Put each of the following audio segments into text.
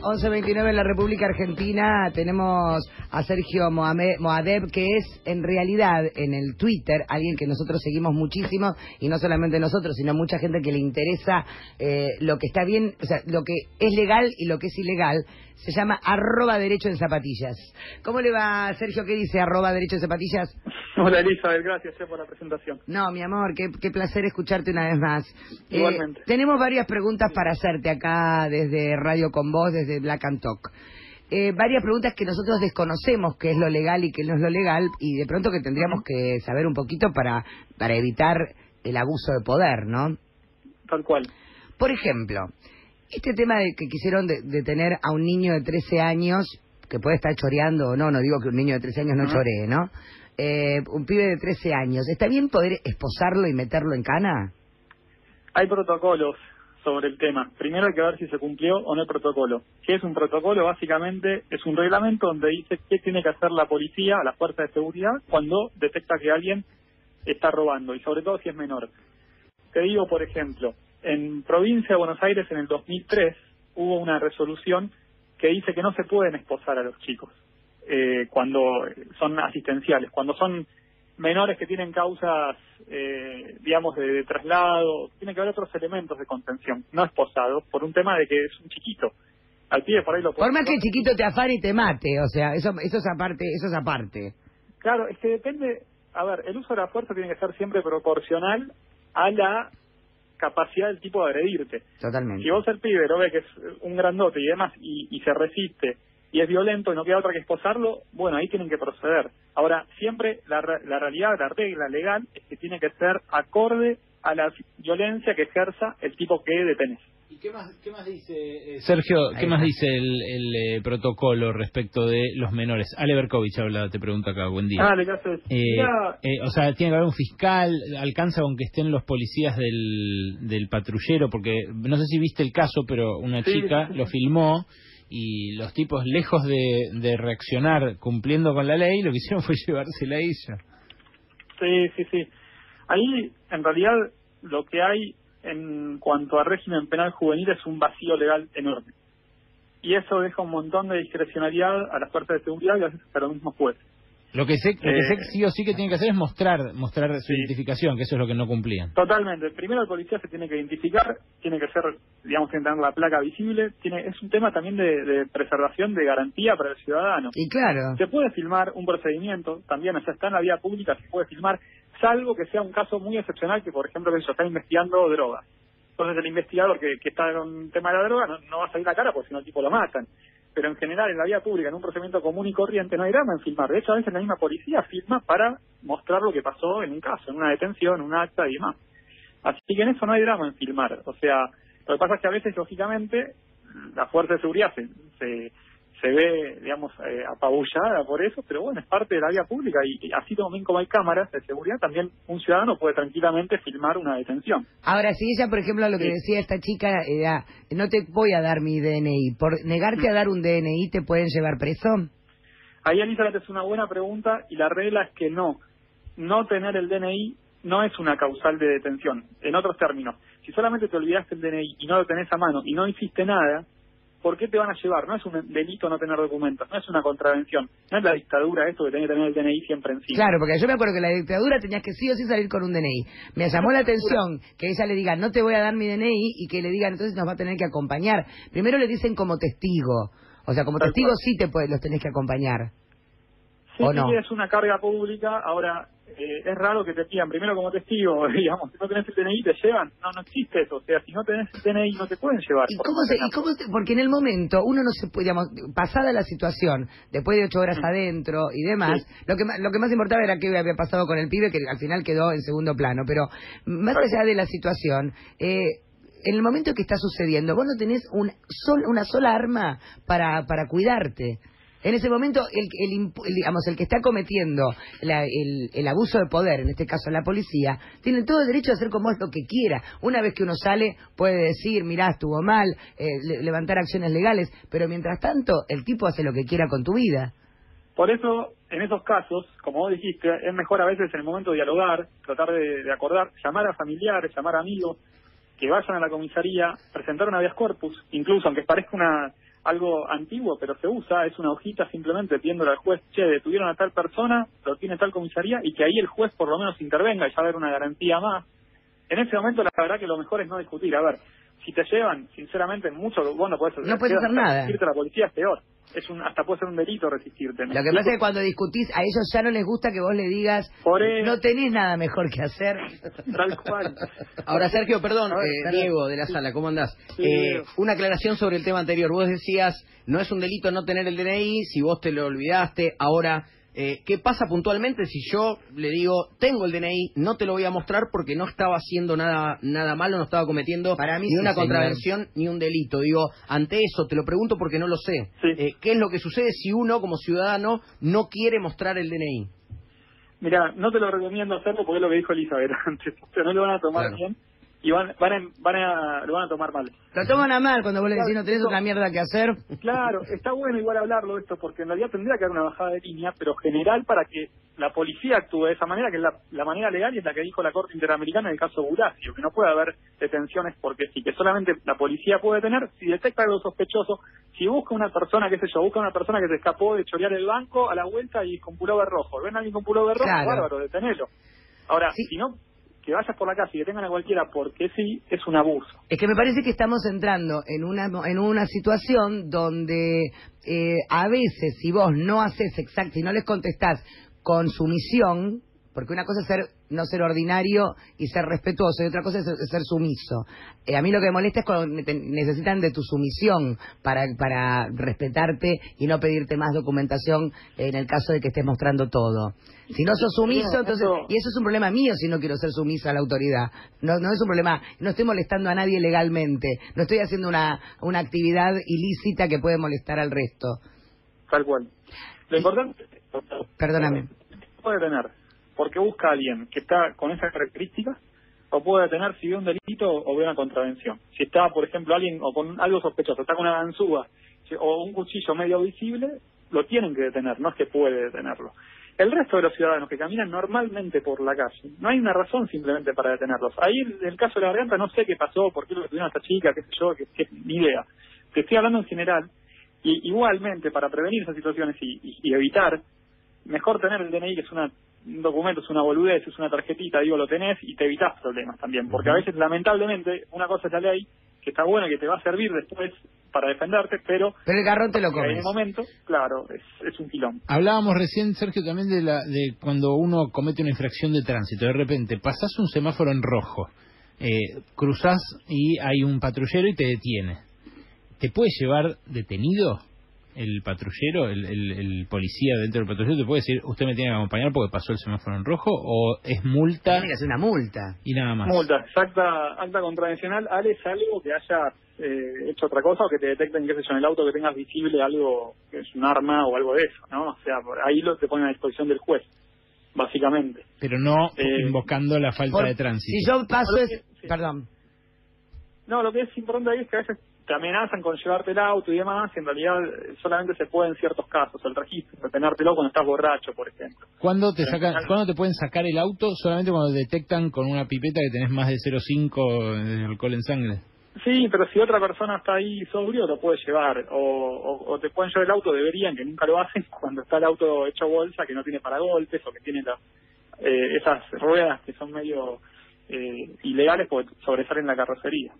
11.29 en la República Argentina. Tenemos a Sergio Mohamed, Moadeb, que es en realidad en el Twitter alguien que nosotros seguimos muchísimo, y no solamente nosotros, sino mucha gente que le interesa eh, lo que está bien, o sea, lo que es legal y lo que es ilegal. Se llama arroba derecho en zapatillas. ¿Cómo le va, Sergio? ¿Qué dice arroba derecho en zapatillas? Hola Elizabeth, gracias eh, por la presentación. No, mi amor, qué, qué placer escucharte una vez más. Eh, Igualmente. tenemos varias preguntas para hacerte acá desde Radio Con Voz, desde Black and Talk. Eh, varias preguntas que nosotros desconocemos qué es lo legal y qué no es lo legal y de pronto que tendríamos que saber un poquito para, para evitar el abuso de poder, ¿no? Tal cual. Por ejemplo, este tema de que quisieron de- detener a un niño de 13 años, que puede estar choreando o no, no digo que un niño de 13 años no choree, ¿no? Eh, un pibe de 13 años, ¿está bien poder esposarlo y meterlo en cana? Hay protocolos sobre el tema. Primero hay que ver si se cumplió o no el protocolo. ¿Qué es un protocolo? Básicamente es un reglamento donde dice qué tiene que hacer la policía, la fuerza de seguridad, cuando detecta que alguien está robando, y sobre todo si es menor. Te digo, por ejemplo, en provincia de Buenos Aires en el 2003 hubo una resolución que dice que no se pueden esposar a los chicos eh, cuando son asistenciales, cuando son menores que tienen causas, eh, digamos, de, de traslado, tiene que haber otros elementos de contención, no esposados, por un tema de que es un chiquito. Al pie por ahí lo Por más que el chiquito te afane y te mate, o sea, eso, eso es aparte, eso es aparte. Claro, es que depende, a ver, el uso de la fuerza tiene que ser siempre proporcional a la capacidad del tipo de agredirte. Totalmente. Si vos el pibe lo ves que es un grandote y demás y, y se resiste y es violento y no queda otra que esposarlo, bueno, ahí tienen que proceder. Ahora, siempre la, la realidad, la regla legal es que tiene que ser acorde a la violencia que ejerza el tipo que detenés. ¿Y qué más, qué más dice eh, Sergio? ¿Qué más dice el, el, eh, protocolo respecto de los menores? Ale Berkovich habla, te pregunta acá, buen día. Ah. Eh, eh, o sea, tiene que haber un fiscal, alcanza con que estén los policías del, del patrullero, porque no sé si viste el caso, pero una Sí, chica lo filmó y los tipos, lejos de, de reaccionar cumpliendo con la ley, lo que hicieron fue llevársela a ella. Sí, sí, sí. Ahí, en realidad, lo que hay en cuanto a régimen penal juvenil es un vacío legal enorme. Y eso deja un montón de discrecionalidad a las fuerzas de seguridad y a veces a los mismos jueces. Lo que sé, lo que Eh, sé que sí o sí que tiene que hacer es mostrar, mostrar su Sí. identificación, que eso es lo que no cumplían. Totalmente. Primero el policía se tiene que identificar, tiene que ser, digamos, tiene que tener la placa visible. Tiene, es un tema también de, de preservación de garantía para el ciudadano. Y claro, Se puede filmar un procedimiento, también, o sea, está en la vía pública, se puede filmar, salvo que sea un caso muy excepcional, que por ejemplo que se está investigando drogas. Entonces el investigador que, está con el tema de la droga no, va a salir la cara porque si no el tipo lo matan. Pero en general en la vía pública, en un procedimiento común y corriente, no hay drama en filmar. De hecho, a veces la misma policía filma para mostrar lo que pasó en un caso, en una detención, en un acta y demás. Así que en eso no hay drama en filmar. O sea, lo que pasa es que a veces, lógicamente, la fuerza de seguridad se, se, se ve, digamos, eh, apabullada por eso, pero bueno, es parte de la vía pública y, y así también como hay cámaras de seguridad, también un ciudadano puede tranquilamente filmar una detención. ahora si ella, por ejemplo, lo que Sí. decía esta chica era, no te voy a dar mi DNI, por negarte a dar un DNI te pueden llevar preso. Ahí, Elizabeth, es una buena pregunta y la regla es que no. No tener el DNI no es una causal de detención. En otros términos, si solamente te olvidaste el DNI y no lo tenés a mano y no hiciste nada, ¿por qué te van a llevar? No es un delito no tener documentos, no es una contravención. No es la dictadura esto que tenés que tener el DNI siempre encima. Claro, porque yo me acuerdo que la dictadura tenías que sí o sí salir con un DNI. Me llamó la atención que ella le diga, no te voy a dar mi DNI, y que le digan, entonces nos va a tener que acompañar. Primero le dicen como testigo. O sea, como Tal testigo cual. sí te los tenés que acompañar. Sí, ¿O no? es una carga pública. Ahora, eh, es raro que te pidan primero como testigo, digamos, si no tenés el DNI te llevan. No, no existe eso. O sea, si no tenés el DNI no te pueden llevar. ¿Y por cómo se, y cómo se- porque en el momento uno no se puede, digamos, pasada la situación, después de ocho horas Mm. adentro y demás, lo que lo que más importaba era qué había pasado con el pibe que al final quedó en segundo plano, pero más Claro. allá de la situación, eh, en el momento que está sucediendo, vos no tenés un sol, una sola arma para, para cuidarte. En ese momento, el, el el, digamos, el que está cometiendo la- el, abuso de poder, en este caso la policía, tiene todo el derecho a hacer como es lo que quiera. Una vez que uno sale, puede decir, mirá, estuvo mal, eh, le- levantar acciones legales, pero mientras tanto, el tipo hace lo que quiera con tu vida. Por eso, en esos casos, como vos dijiste, es mejor a veces en el momento de dialogar, tratar de, acordar, llamar a familiares, llamar a amigos, que vayan a la comisaría, presentar un habeas corpus, incluso aunque parezca una algo antiguo, pero se usa, es una hojita simplemente pidiéndole al juez, che, detuvieron a tal persona, lo tiene tal comisaría, y que ahí el juez por lo menos intervenga y ya haber una garantía más. En ese momento la verdad que lo mejor es no discutir. A ver, si te llevan, sinceramente, mucho, vos no puedes, no puedes hacer nada. Resistirte a la policía es peor. Es un, hasta puede ser un delito resistirte. Lo que pasa es que cuando discutís, a ellos ya no les gusta que vos le digas, no tenés nada mejor que hacer. Tal cual. Ahora, Sergio, perdón, eh, Diego de la sala, ¿cómo andás? eh, una aclaración sobre el tema anterior. Vos decías, no es un delito no tener el DNI, si vos te lo olvidaste, ahora eh, ¿Qué pasa puntualmente si yo le digo, tengo el DNI, no te lo voy a mostrar porque no estaba haciendo nada nada malo, no estaba cometiendo ni una contravención ni un delito? Digo, ante eso, te lo pregunto porque no lo sé. Eh, ¿Qué es lo que sucede si uno, como ciudadano, no quiere mostrar el DNI? Mira, no te lo recomiendo hacerlo porque es lo que dijo Elizabeth antes. O no lo van a tomar bien y van, van, a, van a, lo van a tomar mal. Lo toman a mal cuando vos le decís no tenés otra mierda que hacer. Claro, está bueno igual hablarlo esto porque en realidad tendría que haber una bajada de línea, pero general para que la policía actúe de esa manera, que es la, manera legal y es la que dijo la Corte Interamericana en el caso Buracio, que no puede haber detenciones porque sí, que solamente la policía puede tener si detecta algo sospechoso, si busca una persona, qué sé yo, busca una persona que se escapó de chorear el banco a la vuelta y con pullover rojo, ven a alguien con pullover rojo, bárbaro, detenelo. Ahora, si no, que vayas por la casa y que tengan a cualquiera porque sí, es un abuso. Es que me parece que estamos entrando en una, en una situación donde eh, a veces si vos no haces exacto, si no les contestás con sumisión, porque una cosa es ser no ser ordinario y ser respetuoso, y otra cosa es ser sumiso. Eh, a mí lo que me molesta es cuando necesitan de tu sumisión para, para respetarte y no pedirte más documentación en el caso de que estés mostrando todo. Si no sos sumiso, entonces, y eso es un problema mío si no quiero ser sumiso a la autoridad. No, no es un problema, no estoy molestando a nadie legalmente, no estoy haciendo una, una actividad ilícita que puede molestar al resto. Tal cual. Lo importante... Perdóname. Puede tener porque busca a alguien que está con esas características o puede detener si ve un delito o ve una contravención. Si está, por ejemplo, alguien o con algo sospechoso, está con una ganzúa o un cuchillo medio visible, lo tienen que detener, no es que puede detenerlo. El resto de los ciudadanos que caminan normalmente por la calle, no hay una razón simplemente para detenerlos. Ahí, en el caso de la garganta, no sé qué pasó, por qué lo detuvieron a esta chica, qué sé yo, qué, ni idea. Te estoy hablando en general. Y igualmente, para prevenir esas situaciones y evitar, mejor tener el DNI, que es una un documento es una boludez, es una tarjetita, digo, lo tenés y te evitas problemas también. Porque a veces, lamentablemente, una cosa es la ley, que está buena, que te va a servir después para defenderte, pero... Pero el garrón te lo comes. En el momento, claro, es, es un quilombo. Hablábamos recién, Sergio, también de, la, de cuando uno comete una infracción de tránsito. De repente, pasás un semáforo en rojo, eh, cruzás y hay un patrullero y te detiene. ¿Te puede llevar detenido? El patrullero, el, el, policía dentro del patrullero te puede decir, usted me tiene que acompañar porque pasó el semáforo en rojo o es multa? Tiene que ser una multa. Y nada más. Multa, acta, acta contravencional, Ale es algo que haya eh, hecho otra cosa o que te detecten, qué sé yo, en el auto que tengas visible algo que es un arma o algo de eso, ¿no? O sea, ahí lo te ponen a disposición del juez, básicamente. Pero no eh, invocando la falta de tránsito. Si yo paso es... Perdón. No, lo que es importante ahí es que a veces te amenazan con llevarte el auto y demás, y en realidad eh, solamente se puede en ciertos casos el registro, retenértelo cuando estás borracho, por ejemplo. ¿Cuándo te, sacan, ¿Cuándo te pueden sacar el auto? Solamente cuando detectan con una pipeta que tenés más de 0,5 de alcohol en sangre. Sí, pero si otra persona está ahí sobrio, lo puede llevar. O, o, te pueden llevar el auto, deberían, que nunca lo hacen, cuando está el auto hecho bolsa, que no tiene paragolpes o que tiene eh, esas ruedas que son medio eh, ilegales porque sobresalen la carrocería.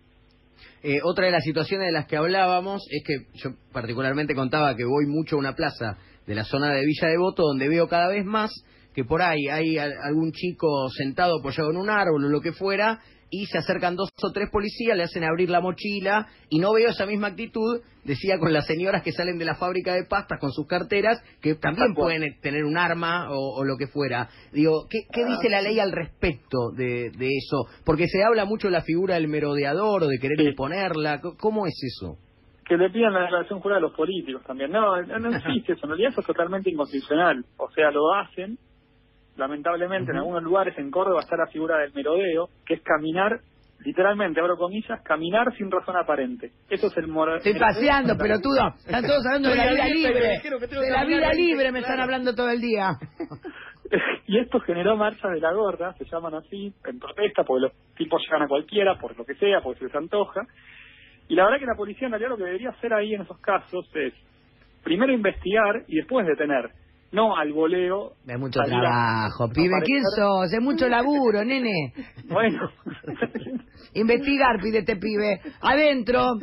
Eh, otra de las situaciones de las que hablábamos es que yo particularmente contaba que voy mucho a una plaza de la zona de Villa Devoto donde veo cada vez más que por ahí hay algún chico sentado apoyado en un árbol o lo que fuera y se acercan dos o tres policías, le hacen abrir la mochila y no veo esa misma actitud, decía con las señoras que salen de la fábrica de pastas con sus carteras, que también pueden tener un arma o, lo que fuera. Digo, ¿qué, dice la ley al respecto de, eso? Porque se habla mucho de la figura del merodeador o de querer imponerla, ¿cómo es eso? Que le pidan la declaración jurada a los políticos también. No, no existe eso. En realidad eso es totalmente inconstitucional. O sea, lo hacen lamentablemente en algunos lugares en Córdoba está la figura del merodeo, que es caminar, literalmente, abro comillas, caminar sin razón aparente. Eso es el moral. Estoy paseando, pelotudo. Están todos hablando de la vida libre. De la vida libre me están hablando todo el día. y esto generó marchas de la gorda, se llaman así, en protesta, porque los tipos llegan a cualquiera, por lo que sea, porque se les antoja. Y la verdad que la policía en realidad lo que debería hacer ahí en esos casos es primero investigar y después detener. No al voleo. De mucho trabajo, pibe. ¿Quién sos? De mucho laburo, nene. Bueno. Investigar, pídete, pibe. Adentro.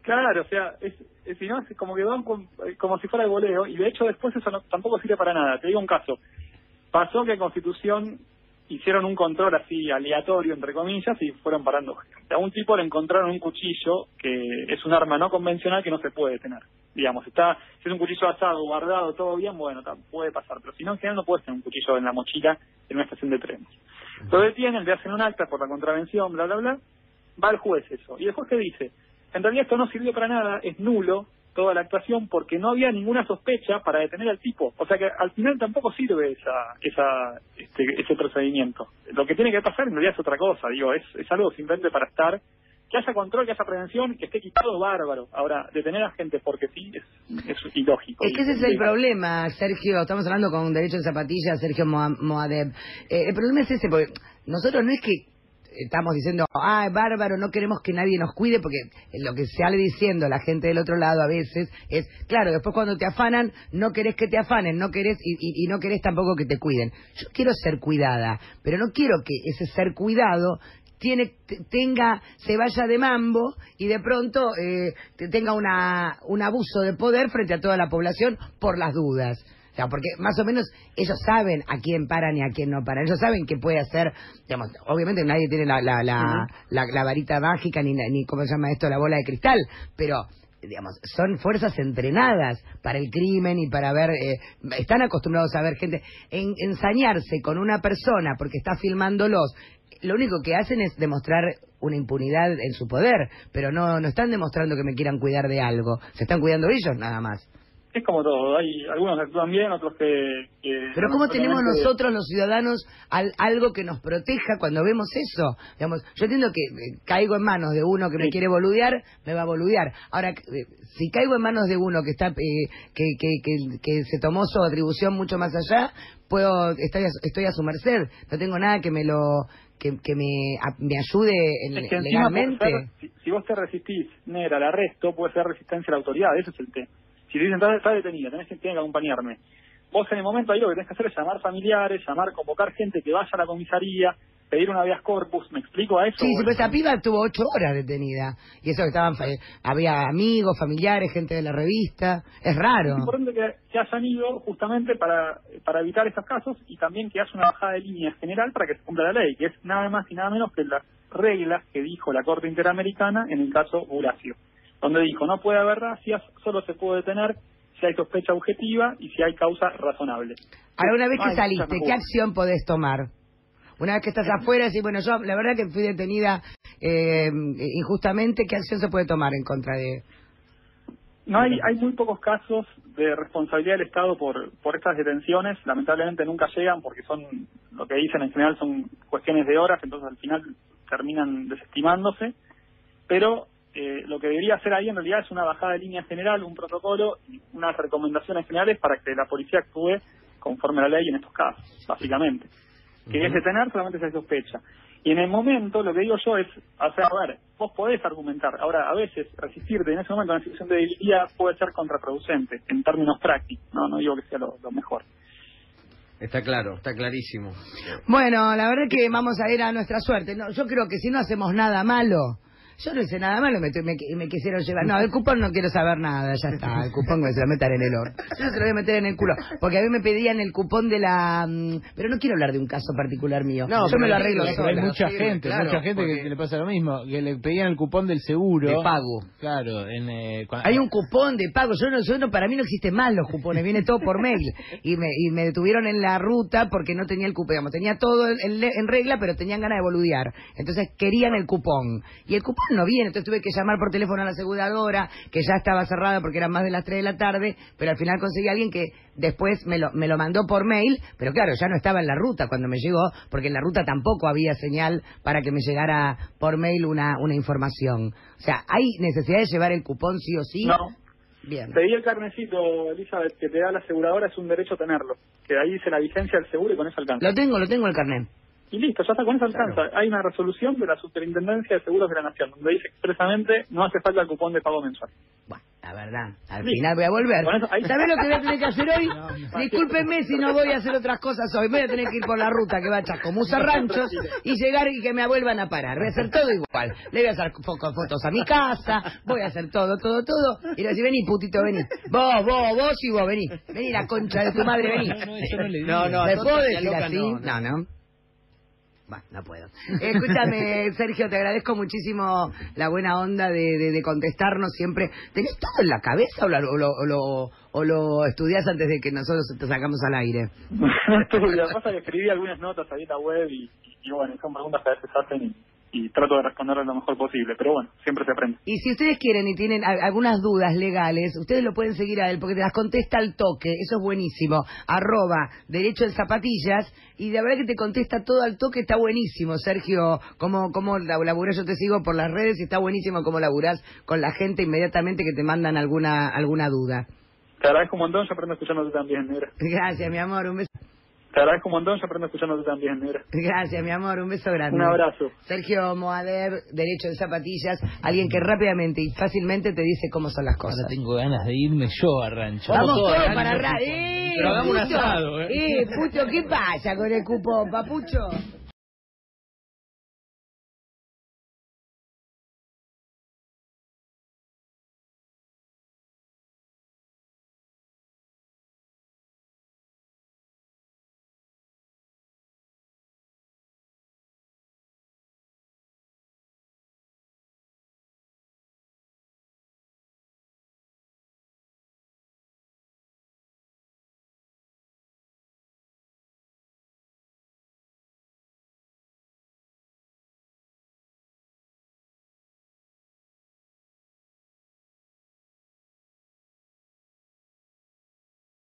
Claro, o sea, es, es, si no, es como que van como si fuera el voleo, y de hecho después eso tampoco sirve para nada. Te digo un caso. Pasó que en Constitución hicieron un control así aleatorio, entre comillas, y fueron parando A un tipo le encontraron un cuchillo que es un arma no convencional que no se puede tener. Digamos, está, si es un cuchillo asado, guardado, todo bien, bueno, puede pasar. Pero si no, en general no puedes tener un cuchillo en la mochila en una estación de trenes. Lo detienen, le hacen un acta por la contravención, bla, bla, bla. Va el juez eso. Y el juez que dice, en realidad esto no sirvió para nada, es nulo, toda la actuación porque no había ninguna sospecha para detener al tipo. O sea que al final tampoco sirve esa, esa, este, ese procedimiento. Lo que tiene que pasar en realidad es otra cosa, digo, es, es algo simplemente para estar, que haya control, que haya prevención, que esté quitado bárbaro. Ahora, detener a gente porque sí es, es ilógico. Es que ese es el problema, Sergio. Estamos hablando con Derecho en Zapatillas, Sergio Moadeb. Eh, el problema es ese, porque nosotros no es que estamos diciendo, ah, bárbaro, no queremos que nadie nos cuide, porque lo que sale diciendo la gente del otro lado a veces es, claro, después cuando te afanan, no querés que te afanen, no querés y, y, no querés tampoco que te cuiden. Yo quiero ser cuidada, pero no quiero que ese ser cuidado tiene tenga se vaya de mambo y de pronto eh, tenga una, un abuso de poder frente a toda la población por las dudas sea, porque más o menos ellos saben a quién paran y a quién no paran. Ellos saben que puede hacer, digamos, obviamente nadie tiene la, la, la, la, varita mágica ni, ni, ¿cómo se llama esto? La bola de cristal, pero digamos, son fuerzas entrenadas para el crimen y para ver, eh, están acostumbrados a ver gente, en, ensañarse con una persona porque está filmándolos, lo único que hacen es demostrar una impunidad en su poder, pero no, no están demostrando que me quieran cuidar de algo, se están cuidando ellos nada más es como todo, hay algunos que actúan bien, otros que... Pero ¿cómo tenemos nosotros los ciudadanos algo que nos proteja cuando vemos eso? Digamos, yo entiendo que eh, caigo en manos de uno que me quiere boludear, me va a boludear. Ahora, eh, si caigo en manos de uno que está eh, que, que, que, se tomó su atribución mucho más allá, puedo estoy a, estoy a su merced, no tengo nada que me lo que, que me, me ayude en, es que legalmente. si, si, vos te resistís, al arresto, puede ser resistencia a la autoridad, eso es el tema. Si te dicen, está detenida, tenés que, que acompañarme. Vos en el momento ahí lo que tenés que hacer es llamar familiares, llamar, convocar gente que vaya a la comisaría, pedir una habeas corpus, ¿me explico a eso? Sí, sí, pues esa piba estuvo ocho horas detenida. Y eso que estaban, había amigos, familiares, gente de la revista. Es raro. Es importante que, que, hayan ido justamente para, para evitar estos casos y también que haya una bajada de línea general para que se cumpla la ley, que es nada más y nada menos que las reglas que dijo la Corte Interamericana en el caso Horacio donde dijo no puede haber racias, solo se puede detener si hay sospecha objetiva y si hay causa razonable. Ahora, una vez que saliste, ¿qué acción podés tomar? Una vez que estás afuera, sí, bueno, yo la verdad que fui detenida eh, injustamente, ¿qué acción se puede tomar en contra de...? No, hay, hay muy pocos casos de responsabilidad del Estado por, por estas detenciones. Lamentablemente nunca llegan porque son, lo que dicen en general son cuestiones de horas, entonces al final terminan desestimándose. Pero eh, lo que debería hacer ahí en realidad es una bajada de línea general, un protocolo y unas recomendaciones generales para que la policía actúe conforme a la ley en estos casos, básicamente. Que es detener solamente se sospecha. Y en el momento, lo que digo yo es, hacer, a ver, vos podés argumentar. Ahora, a veces, resistirte en ese momento a una situación de debilidad puede ser contraproducente, en términos prácticos. No, no digo que sea lo, mejor. Está claro, está clarísimo. Bueno, la verdad es que vamos a ir a nuestra suerte. No, yo creo que si no hacemos nada malo, yo no hice nada malo, me, me, quisieron llevar. No, el cupón no quiero saber nada, ya está. El cupón me se lo metan en el horno. Yo se lo voy a meter en el culo. Porque a mí me pedían el cupón de la. Mm, pero no quiero hablar de un caso particular mío. No, yo me lo arreglo sola. Hay mucha gente, mucha gente que, le pasa lo mismo. Que le pedían el cupón del seguro. De pago. Claro. En, eh, Hay un cupón de pago. Yo no, yo no, para mí no existen más los cupones. Viene todo por mail. Y me, y me detuvieron en la ruta porque no tenía el cupón. Digamos, tenía todo en, en regla, pero tenían ganas de boludear. Entonces querían el cupón. Y el cupón no viene. Entonces tuve que llamar por teléfono a la aseguradora, que ya estaba cerrada porque eran más de las 3 de la tarde, pero al final conseguí a alguien que después me lo, me lo mandó por mail, pero claro, ya no estaba en la ruta cuando me llegó, porque en la ruta tampoco había señal para que me llegara por mail una, una información. O sea, ¿hay necesidad de llevar el cupón sí o sí? No. Bien. Pedí el carnecito, Elizabeth, que te da la aseguradora, es un derecho tenerlo. Que ahí dice la vigencia del seguro y con eso alcanza. Lo tengo, lo tengo el carnet. Y listo, ya está con eso alcanza. Hay una resolución de la Superintendencia de Seguros de la Nación donde dice expresamente no hace falta el cupón de pago mensual. Bueno, la verdad, al Listo. final voy a volver. Eso- ahí- ¿Sabés lo que voy a tener que hacer hoy? Discúlpenme si no voy a hacer otras cosas hoy. Voy a tener que ir por la ruta que va a Chascomús a Ranchos y llegar y que me vuelvan a parar. Voy a hacer todo igual. Le voy a hacer fo- fotos a mi casa, voy a hacer todo, todo, todo. Y le voy a decir, vení, putito, vení. Vos, vos, vos y vos, vení. Vení, la concha de tu madre, vení. No, no, no. No, no, ¿Me puedo decir así? no, No, no. no. Puedo. Escúchame, Sergio, te agradezco muchísimo la buena onda de, de- de contestarnos siempre. ¿Tenés todo en la cabeza o lo, o lo, o lo, o lo estudiás antes de que nosotros te sacamos al aire? no estudio. Pasa que escribí algunas notas ahí en la web y, y bueno, son preguntas que a veces hacen y, y trato de responderlas lo mejor posible. Pero bueno, siempre se aprende. Y si ustedes quieren y tienen algunas dudas legales, ustedes lo pueden seguir a él porque te las contesta al toque. Eso es buenísimo. Arroba derecho en zapatillas y la verdad que te contesta todo al toque. Está buenísimo, Sergio. Cómo, cómo la- laburás, yo te sigo por las redes y está buenísimo cómo laburás con la gente inmediatamente que te mandan alguna, alguna duda. Te agradezco un montón, yo aprendo escuchándote también, negra. Gracias, mi amor. Un beso. Te agradezco un montón, yo aprendo escuchándote también, negra. Gracias, mi amor. Un beso grande. Un abrazo. Sergio Moader, Derecho en Zapatillas, alguien que rápidamente y fácilmente te dice cómo son las cosas. Ahora tengo ganas de irme yo a rancho. Vamos todos, todos Rancho. para atrás. ¡Eh, Pero hagamos un asado, ¿eh? ¡Eh, Pucho, qué pasa con el cupón, papucho?